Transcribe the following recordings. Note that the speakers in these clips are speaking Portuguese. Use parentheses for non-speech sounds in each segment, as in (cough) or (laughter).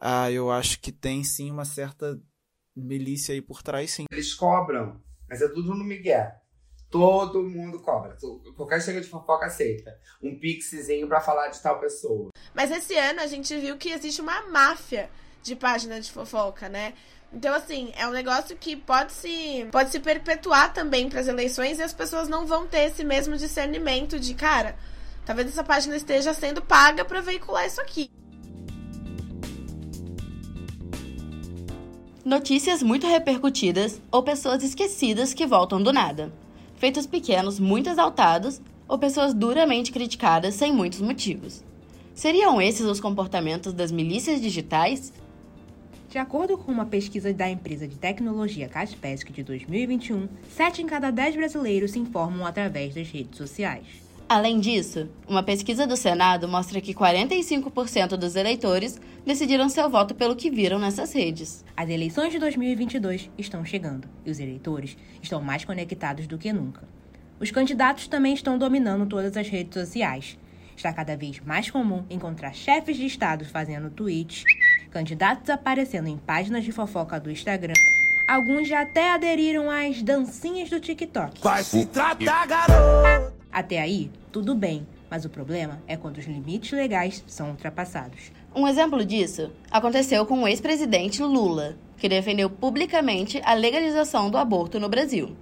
ah, eu acho que tem sim uma certa milícia aí por trás, sim. Eles cobram, mas é tudo no Miguel. Todo mundo cobra. Qualquer chega de fofoca aceita. Um pixzinho para falar de tal pessoa. Mas esse ano a gente viu que existe uma máfia de página de fofoca, né? Então, assim, é um negócio que pode se, pode se perpetuar também para as eleições e as pessoas não vão ter esse mesmo discernimento de, cara, talvez essa página esteja sendo paga para veicular isso aqui. Notícias muito repercutidas ou pessoas esquecidas que voltam do nada. Feitos pequenos muito exaltados ou pessoas duramente criticadas sem muitos motivos. Seriam esses os comportamentos das milícias digitais? De acordo com uma pesquisa da empresa de tecnologia Kaspersky de 2021, 7 em cada 10 brasileiros se informam através das redes sociais. Além disso, uma pesquisa do Senado mostra que 45% dos eleitores decidiram seu voto pelo que viram nessas redes. As eleições de 2022 estão chegando e os eleitores estão mais conectados do que nunca. Os candidatos também estão dominando todas as redes sociais. Está cada vez mais comum encontrar chefes de estado fazendo tweets candidatos aparecendo em páginas de fofoca do Instagram. Alguns já até aderiram às dancinhas do TikTok. Vai se tratar, garoto! Até aí, tudo bem, mas o problema é quando os limites legais são ultrapassados. Um exemplo disso aconteceu com o ex-presidente Lula, que defendeu publicamente a legalização do aborto no Brasil.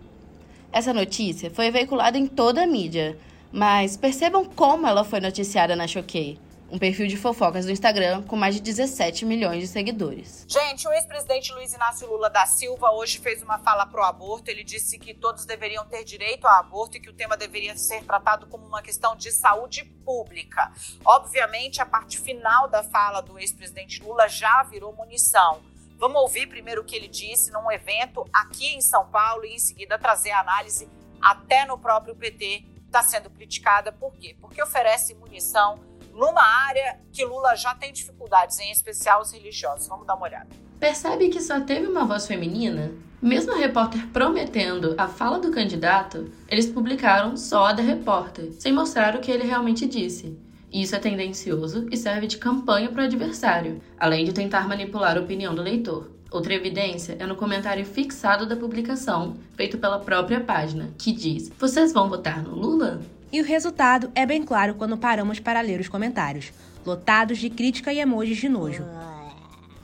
Essa notícia foi veiculada em toda a mídia, mas percebam como ela foi noticiada na Choquei um perfil de fofocas do Instagram com mais de 17 milhões de seguidores. Gente, o ex-presidente Luiz Inácio Lula da Silva hoje fez uma fala pro aborto. Ele disse que todos deveriam ter direito ao aborto e que o tema deveria ser tratado como uma questão de saúde pública. Obviamente, a parte final da fala do ex-presidente Lula já virou munição. Vamos ouvir primeiro o que ele disse num evento aqui em São Paulo e em seguida trazer a análise até no próprio PT está sendo criticada. Por quê? Porque oferece munição numa área que Lula já tem dificuldades, em especial os religiosos. Vamos dar uma olhada. Percebe que só teve uma voz feminina? Mesmo a repórter prometendo a fala do candidato, eles publicaram só a da repórter, sem mostrar o que ele realmente disse. Isso é tendencioso e serve de campanha para o adversário, além de tentar manipular a opinião do leitor. Outra evidência é no comentário fixado da publicação, feito pela própria página, que diz: Vocês vão votar no Lula? E o resultado é bem claro quando paramos para ler os comentários, lotados de crítica e emojis de nojo.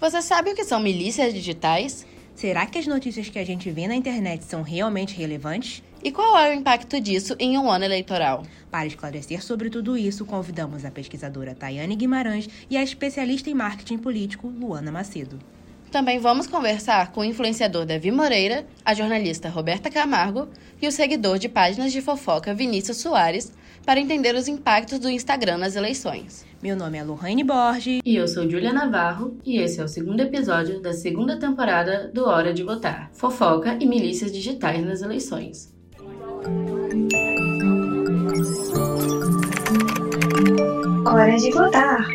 Você sabe o que são milícias digitais? Será que as notícias que a gente vê na internet são realmente relevantes? E qual é o impacto disso em um ano eleitoral? Para esclarecer sobre tudo isso, convidamos a pesquisadora Tayane Guimarães e a especialista em marketing político Luana Macedo. Também vamos conversar com o influenciador Davi Moreira, a jornalista Roberta Camargo e o seguidor de páginas de fofoca Vinícius Soares para entender os impactos do Instagram nas eleições. Meu nome é Lohane Borges. E eu sou Julia Navarro, e esse é o segundo episódio da segunda temporada do Hora de Votar Fofoca e Milícias Digitais nas Eleições. Hora de votar.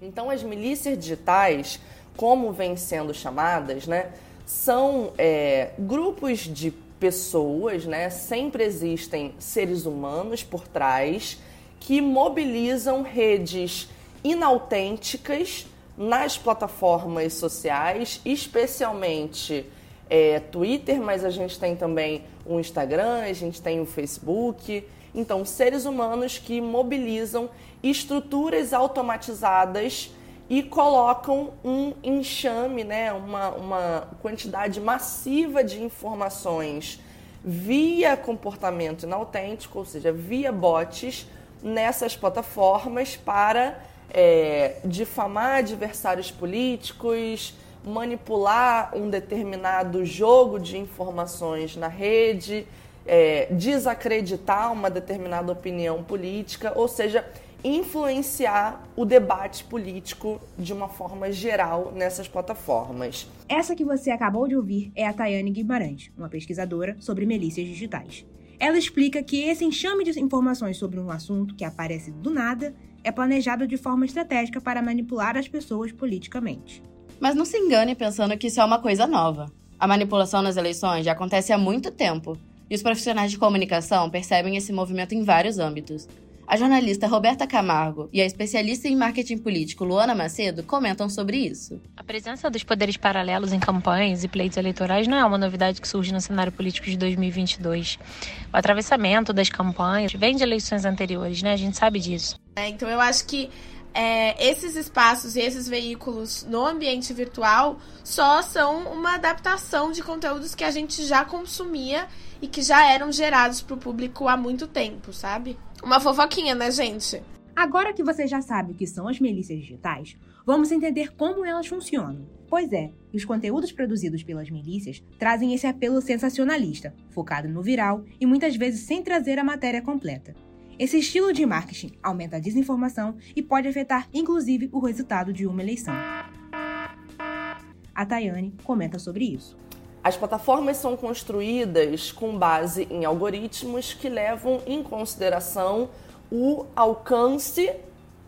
Então, as milícias digitais como vêm sendo chamadas, né, são é, grupos de pessoas, né, sempre existem seres humanos por trás que mobilizam redes inautênticas nas plataformas sociais, especialmente é, Twitter, mas a gente tem também o Instagram, a gente tem o Facebook. Então, seres humanos que mobilizam estruturas automatizadas e colocam um enxame, né, uma, uma quantidade massiva de informações via comportamento inautêntico, ou seja, via bots, nessas plataformas para é, difamar adversários políticos, manipular um determinado jogo de informações na rede, é, desacreditar uma determinada opinião política, ou seja, influenciar o debate político de uma forma geral nessas plataformas. Essa que você acabou de ouvir é a Tayane Guimarães, uma pesquisadora sobre milícias digitais. Ela explica que esse enxame de informações sobre um assunto que aparece do nada é planejado de forma estratégica para manipular as pessoas politicamente. Mas não se engane pensando que isso é uma coisa nova. A manipulação nas eleições já acontece há muito tempo, e os profissionais de comunicação percebem esse movimento em vários âmbitos. A jornalista Roberta Camargo e a especialista em marketing político Luana Macedo comentam sobre isso. A presença dos poderes paralelos em campanhas e pleitos eleitorais não é uma novidade que surge no cenário político de 2022. O atravessamento das campanhas vem de eleições anteriores, né? A gente sabe disso. É, então eu acho que é, esses espaços e esses veículos no ambiente virtual só são uma adaptação de conteúdos que a gente já consumia e que já eram gerados para o público há muito tempo, sabe? Uma fofoquinha, né, gente? Agora que você já sabe o que são as milícias digitais, vamos entender como elas funcionam. Pois é, os conteúdos produzidos pelas milícias trazem esse apelo sensacionalista, focado no viral e muitas vezes sem trazer a matéria completa. Esse estilo de marketing aumenta a desinformação e pode afetar inclusive o resultado de uma eleição. A Tayane comenta sobre isso. As plataformas são construídas com base em algoritmos que levam em consideração o alcance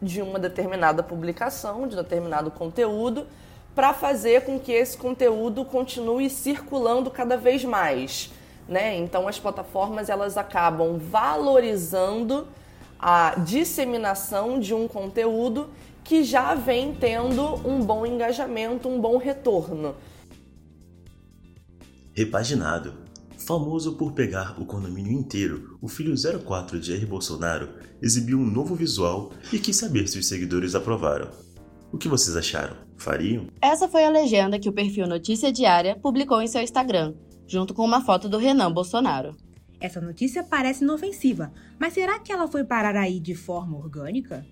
de uma determinada publicação, de determinado conteúdo, para fazer com que esse conteúdo continue circulando cada vez mais. Né? Então as plataformas elas acabam valorizando a disseminação de um conteúdo que já vem tendo um bom engajamento, um bom retorno. Repaginado. Famoso por pegar o condomínio inteiro, o filho 04 de Jair Bolsonaro exibiu um novo visual e quis saber se os seguidores aprovaram. O que vocês acharam? Fariam? Essa foi a legenda que o perfil Notícia Diária publicou em seu Instagram, junto com uma foto do Renan Bolsonaro. Essa notícia parece inofensiva, mas será que ela foi parar aí de forma orgânica?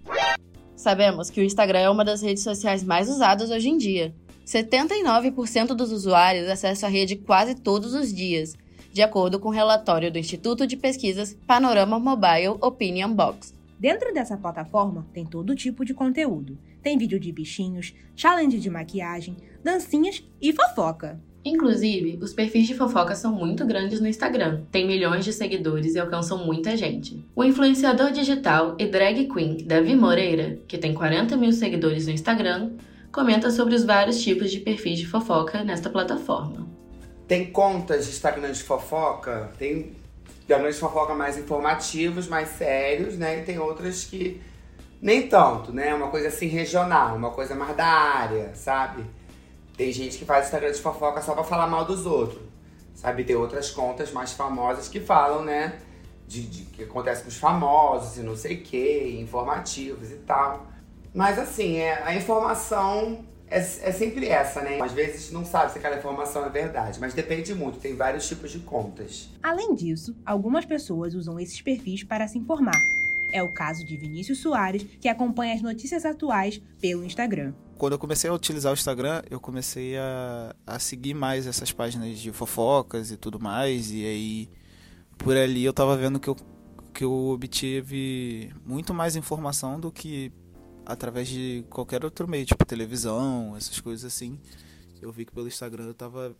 Sabemos que o Instagram é uma das redes sociais mais usadas hoje em dia. 79% dos usuários acessam a rede quase todos os dias, de acordo com o um relatório do Instituto de Pesquisas Panorama Mobile Opinion Box. Dentro dessa plataforma tem todo tipo de conteúdo. Tem vídeo de bichinhos, challenge de maquiagem, dancinhas e fofoca. Inclusive, os perfis de fofoca são muito grandes no Instagram, tem milhões de seguidores e alcançam muita gente. O influenciador digital e drag queen Davi Moreira, que tem 40 mil seguidores no Instagram, comenta sobre os vários tipos de perfis de fofoca nesta plataforma. Tem contas de Instagram de fofoca, tem Instagram de fofoca mais informativos, mais sérios, né? E tem outras que nem tanto, né? Uma coisa assim regional, uma coisa mais da área, sabe? Tem gente que faz Instagram de fofoca só pra falar mal dos outros. Sabe? Tem outras contas mais famosas que falam, né? De, de que acontece com os famosos e não sei o que, informativos e tal. Mas assim, é, a informação é, é, sempre essa, né? Às vezes não sabe se aquela informação é verdade, mas depende muito, tem vários tipos de contas. Além disso, algumas pessoas usam esses perfis para se informar. É o caso de Vinícius Soares, que acompanha as notícias atuais pelo Instagram quando eu comecei a utilizar o Instagram, eu comecei a, a seguir mais essas páginas de fofocas e tudo mais. E aí, por ali, eu tava vendo que eu, que eu obtive muito mais informação do que através de qualquer outro meio, tipo televisão, essas coisas assim. Eu vi que pelo Instagram eu tava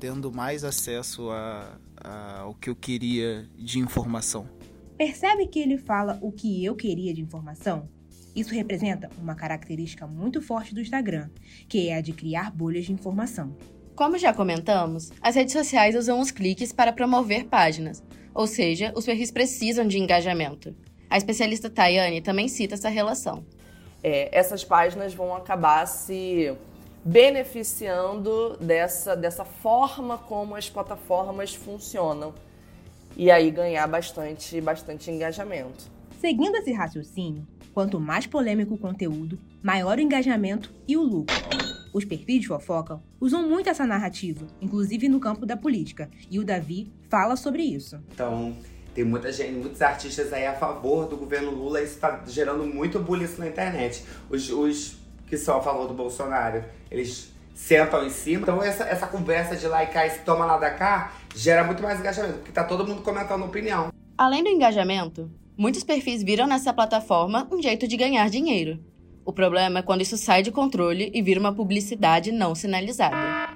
tendo mais acesso a, ao que eu queria de informação. Percebe que ele fala o que eu queria de informação? Isso representa uma característica muito forte do Instagram, que é a de criar bolhas de informação. Como já comentamos, as redes sociais usam os cliques para promover páginas, ou seja, os perfis precisam de engajamento. A especialista Tayane também cita essa relação. É, essas páginas vão acabar se beneficiando dessa, dessa forma como as plataformas funcionam e aí ganhar bastante, bastante engajamento. Seguindo esse raciocínio, Quanto mais polêmico o conteúdo, maior o engajamento e o lucro. Os perfis de fofoca usam muito essa narrativa, inclusive no campo da política, e o Davi fala sobre isso. Então, tem muita gente, muitos artistas aí a favor do governo Lula, e isso está gerando muito bullying na internet. Os, os que são a favor do Bolsonaro, eles sentam em cima. Então essa, essa conversa de lá e cá e toma lá da cá gera muito mais engajamento, porque tá todo mundo comentando opinião. Além do engajamento, Muitos perfis viram nessa plataforma um jeito de ganhar dinheiro. O problema é quando isso sai de controle e vira uma publicidade não sinalizada.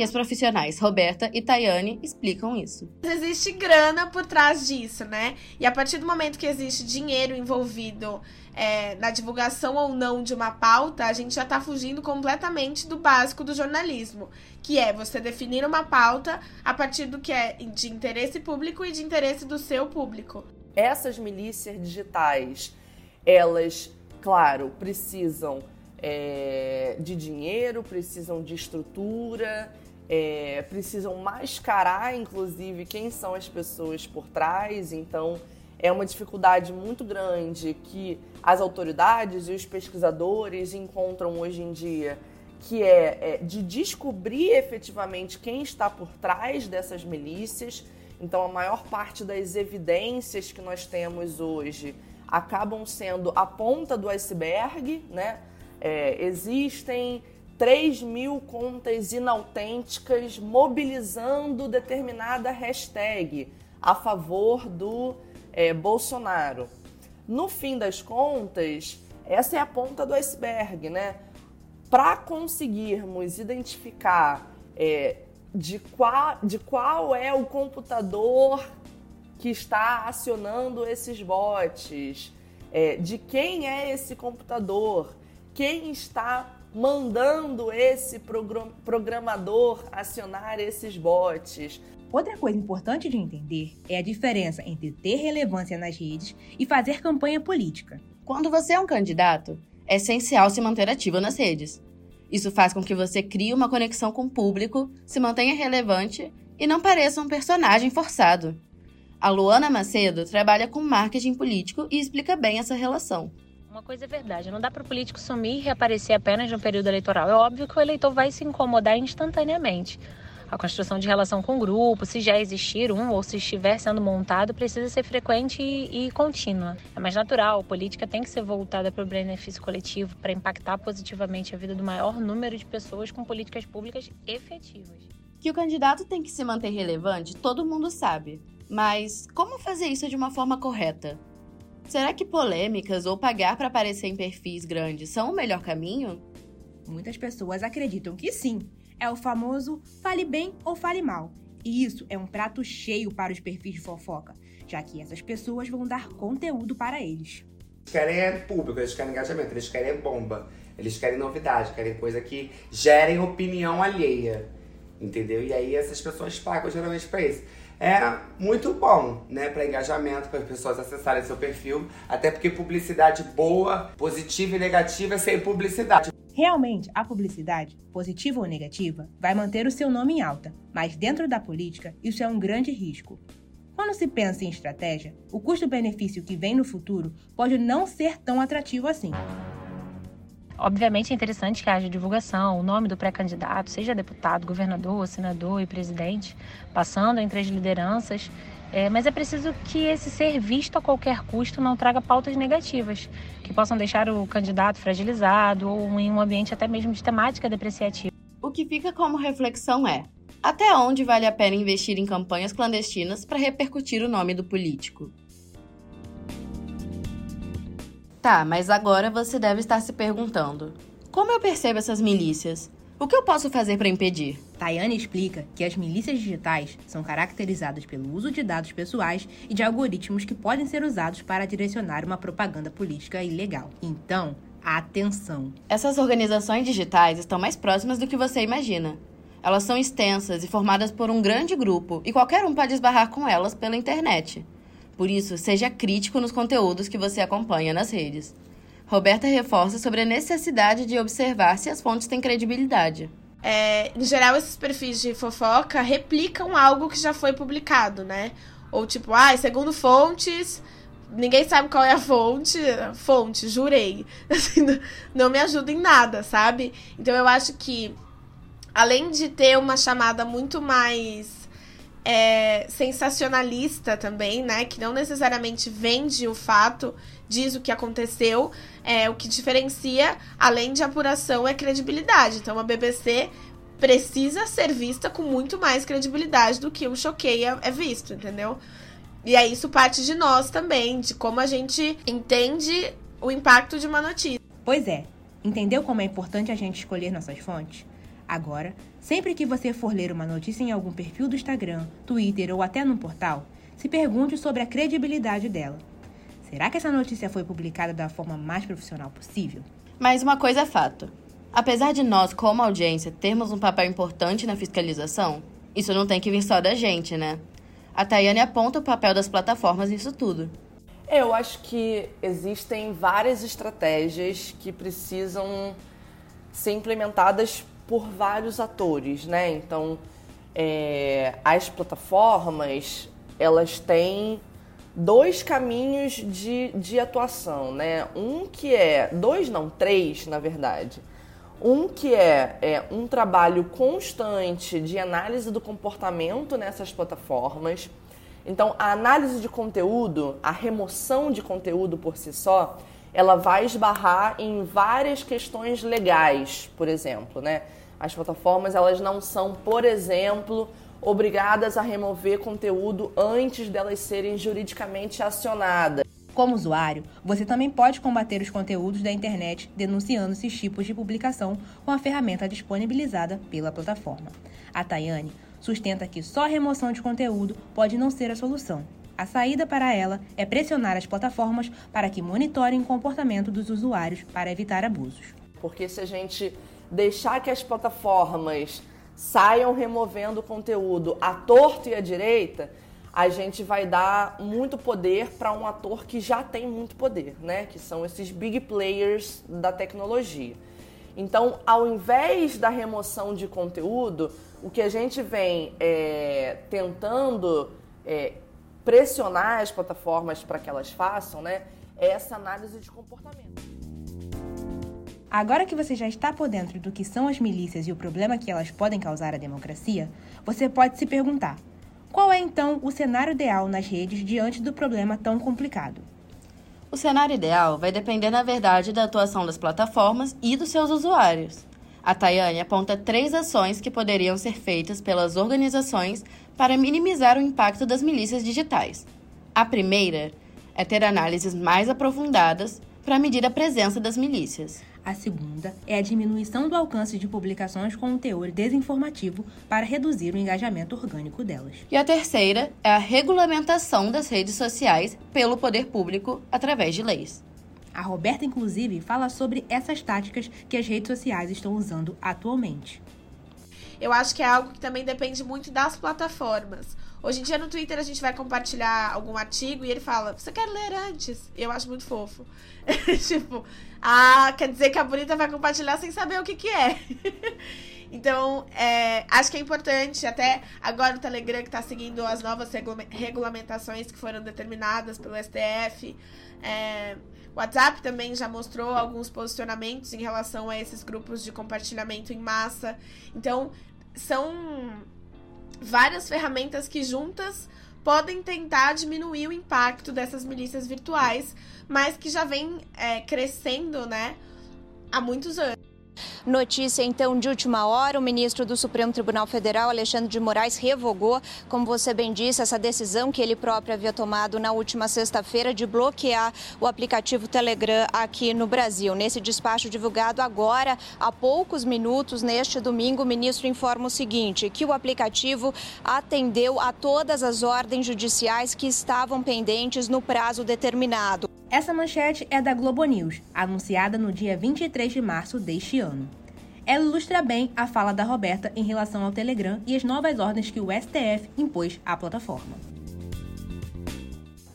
E as profissionais Roberta e Tayane explicam isso. Existe grana por trás disso, né? E a partir do momento que existe dinheiro envolvido é, na divulgação ou não de uma pauta, a gente já está fugindo completamente do básico do jornalismo, que é você definir uma pauta a partir do que é de interesse público e de interesse do seu público. essas milícias digitais, elas, claro, precisam é, de dinheiro, precisam de estrutura, é, precisam mascarar, inclusive, quem são as pessoas por trás. Então, é uma dificuldade muito grande que as autoridades e os pesquisadores encontram hoje em dia, que é, é de descobrir efetivamente quem está por trás dessas milícias. Então, a maior parte das evidências que nós temos hoje acabam sendo a ponta do iceberg, né? É, existem 3 mil contas inautênticas mobilizando determinada hashtag a favor do é, Bolsonaro. No fim das contas, essa é a ponta do iceberg, né? Para conseguirmos identificar é, de, qual, de qual é o computador que está acionando esses bots, é, de quem é esse computador, quem está mandando esse programador acionar esses bots. Outra coisa importante de entender é a diferença entre ter relevância nas redes e fazer campanha política. Quando você é um candidato, é essencial se manter ativo nas redes. Isso faz com que você crie uma conexão com o público, se mantenha relevante e não pareça um personagem forçado. A Luana Macedo trabalha com marketing político e explica bem essa relação. Uma coisa é verdade, não dá para o político sumir e reaparecer apenas no período eleitoral. É óbvio que o eleitor vai se incomodar instantaneamente. A construção de relação com o grupo, se já existir um ou se estiver sendo montado, precisa ser frequente e, e contínua. É mais natural, a política tem que ser voltada para o benefício coletivo, para impactar positivamente a vida do maior número de pessoas com políticas públicas efetivas. Que o candidato tem que se manter relevante, todo mundo sabe. Mas como fazer isso de uma forma correta? Será que polêmicas ou pagar para aparecer em perfis grandes são o melhor caminho? Muitas pessoas acreditam que sim. É o famoso fale bem ou fale mal. E isso é um prato cheio para os perfis de fofoca, já que essas pessoas vão dar conteúdo para eles. Eles querem é público, eles querem engajamento, eles querem bomba, eles querem novidade, querem coisa que gerem opinião alheia. Entendeu? E aí essas pessoas pagam geralmente para isso é muito bom, né, para engajamento, para as pessoas acessarem seu perfil, até porque publicidade boa, positiva e negativa é sem publicidade. Realmente, a publicidade, positiva ou negativa, vai manter o seu nome em alta, mas dentro da política, isso é um grande risco. Quando se pensa em estratégia, o custo-benefício que vem no futuro pode não ser tão atrativo assim. Obviamente é interessante que haja divulgação, o nome do pré-candidato, seja deputado, governador, senador e presidente, passando entre as lideranças, é, mas é preciso que esse ser visto a qualquer custo não traga pautas negativas, que possam deixar o candidato fragilizado ou em um ambiente até mesmo de temática depreciativa. O que fica como reflexão é: até onde vale a pena investir em campanhas clandestinas para repercutir o nome do político? Tá, mas agora você deve estar se perguntando: como eu percebo essas milícias? O que eu posso fazer para impedir? Tayane explica que as milícias digitais são caracterizadas pelo uso de dados pessoais e de algoritmos que podem ser usados para direcionar uma propaganda política ilegal. Então, atenção! Essas organizações digitais estão mais próximas do que você imagina. Elas são extensas e formadas por um grande grupo, e qualquer um pode esbarrar com elas pela internet. Por isso, seja crítico nos conteúdos que você acompanha nas redes. Roberta reforça sobre a necessidade de observar se as fontes têm credibilidade. É, em geral, esses perfis de fofoca replicam algo que já foi publicado, né? Ou tipo, ah, segundo fontes, ninguém sabe qual é a fonte. Fonte, jurei. (laughs) Assim, não me ajuda em nada, sabe? Então eu acho que, além de ter uma chamada muito mais é, sensacionalista também, né? Que não necessariamente vende o fato, diz o que aconteceu. É, o que diferencia, além de apuração, é credibilidade. Então a BBC precisa ser vista com muito mais credibilidade do que o Choqueia é visto, entendeu? E aí isso parte de nós também, de como a gente entende o impacto de uma notícia. Pois é, entendeu como é importante a gente escolher nossas fontes? Agora, sempre que você for ler uma notícia em algum perfil do Instagram, Twitter ou até num portal, se pergunte sobre a credibilidade dela. Será que essa notícia foi publicada da forma mais profissional possível? Mas uma coisa é fato. Apesar de nós, como audiência, termos um papel importante na fiscalização, isso não tem que vir só da gente, né? A Tayane aponta o papel das plataformas nisso tudo. Eu acho que existem várias estratégias que precisam ser implementadas por vários atores, né? Então, é, as plataformas, elas têm dois caminhos de, de atuação, né? Um que é, dois não, três, na verdade. Um que é, é um trabalho constante de análise do comportamento nessas plataformas, então, a análise de conteúdo, a remoção de conteúdo por si só, ela vai esbarrar em várias questões legais, por exemplo, né? As plataformas, elas não são, por exemplo, obrigadas a remover conteúdo antes delas serem juridicamente acionadas. Como usuário, você também pode combater os conteúdos da internet denunciando esses tipos de publicação com a ferramenta disponibilizada pela plataforma. A Tayane sustenta que só a remoção de conteúdo pode não ser a solução. A saída para ela é pressionar as plataformas para que monitorem o comportamento dos usuários para evitar abusos. Porque se a gente deixar que as plataformas saiam removendo conteúdo à torto e à direita, a gente vai dar muito poder para um ator que já tem muito poder, né? Que são esses big players da tecnologia. Então, ao invés da remoção de conteúdo, o que a gente vem é, tentando é, pressionar as plataformas para que elas façam, né, é essa análise de comportamento. Agora que você já está por dentro do que são as milícias e o problema que elas podem causar à democracia, você pode se perguntar: qual é então o cenário ideal nas redes diante do problema tão complicado? O cenário ideal vai depender, na verdade, da atuação das plataformas e dos seus usuários. A Tayane aponta três ações que poderiam ser feitas pelas organizações para minimizar o impacto das milícias digitais. A primeira é ter análises mais aprofundadas para medir a presença das milícias. A segunda é a diminuição do alcance de publicações com um teor desinformativo para reduzir o engajamento orgânico delas. E a terceira é a regulamentação das redes sociais pelo poder público através de leis. A Roberta, inclusive, fala sobre essas táticas que as redes sociais estão usando atualmente. Eu acho que é algo que também depende muito das plataformas. Hoje em dia no Twitter a gente vai compartilhar algum artigo e ele fala: Você quer ler antes? E eu acho muito fofo. (laughs) tipo, ah, quer dizer que a bonita vai compartilhar sem saber o que, que é. (laughs) então, é, acho que é importante, até agora o Telegram que está seguindo as novas regulamentações que foram determinadas pelo STF. É, o WhatsApp também já mostrou alguns posicionamentos em relação a esses grupos de compartilhamento em massa. Então, são várias ferramentas que juntas podem tentar diminuir o impacto dessas milícias virtuais, mas que já vem é, crescendo, né, há muitos anos. Notícia então de última hora: o ministro do Supremo Tribunal Federal, Alexandre de Moraes, revogou, como você bem disse, essa decisão que ele próprio havia tomado na última sexta-feira de bloquear o aplicativo Telegram aqui no Brasil. Nesse despacho divulgado agora, há poucos minutos, neste domingo, o ministro informa o seguinte: que o aplicativo atendeu a todas as ordens judiciais que estavam pendentes no prazo determinado. Essa manchete é da Globo News, anunciada no dia 23 de março deste ano. Ela ilustra bem a fala da Roberta em relação ao Telegram e as novas ordens que o STF impôs à plataforma.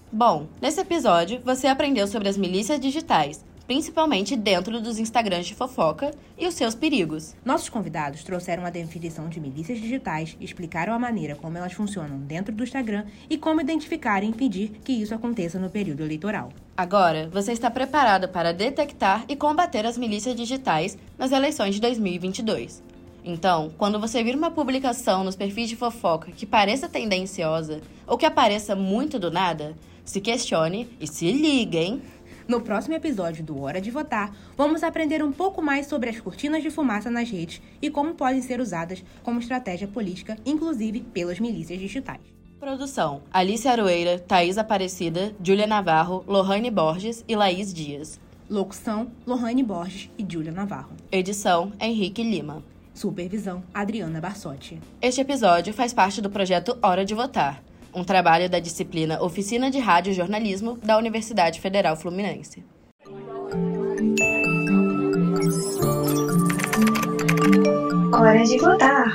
Bom, nesse episódio você aprendeu sobre as milícias digitais, principalmente dentro dos Instagrams de fofoca e os seus perigos. Nossos convidados trouxeram a definição de milícias digitais, explicaram a maneira como elas funcionam dentro do Instagram e como identificar e impedir que isso aconteça no período eleitoral. Agora, você está preparado para detectar e combater as milícias digitais nas eleições de 2022. Então, quando você vir uma publicação nos perfis de fofoca que pareça tendenciosa ou que apareça muito do nada, se questione e se ligue, hein? No próximo episódio do Hora de Votar, vamos aprender um pouco mais sobre as cortinas de fumaça nas redes e como podem ser usadas como estratégia política, inclusive pelas milícias digitais. Produção: Alice Aroeira, Thaís Aparecida, Júlia Navarro, Lohane Borges e Laís Dias. Locução: Lohane Borges e Júlia Navarro. Edição: Henrique Lima. Supervisão: Adriana Barsotti. Este episódio faz parte do projeto Hora de Votar um trabalho da disciplina Oficina de Rádio e Jornalismo da Universidade Federal Fluminense. Hora de votar.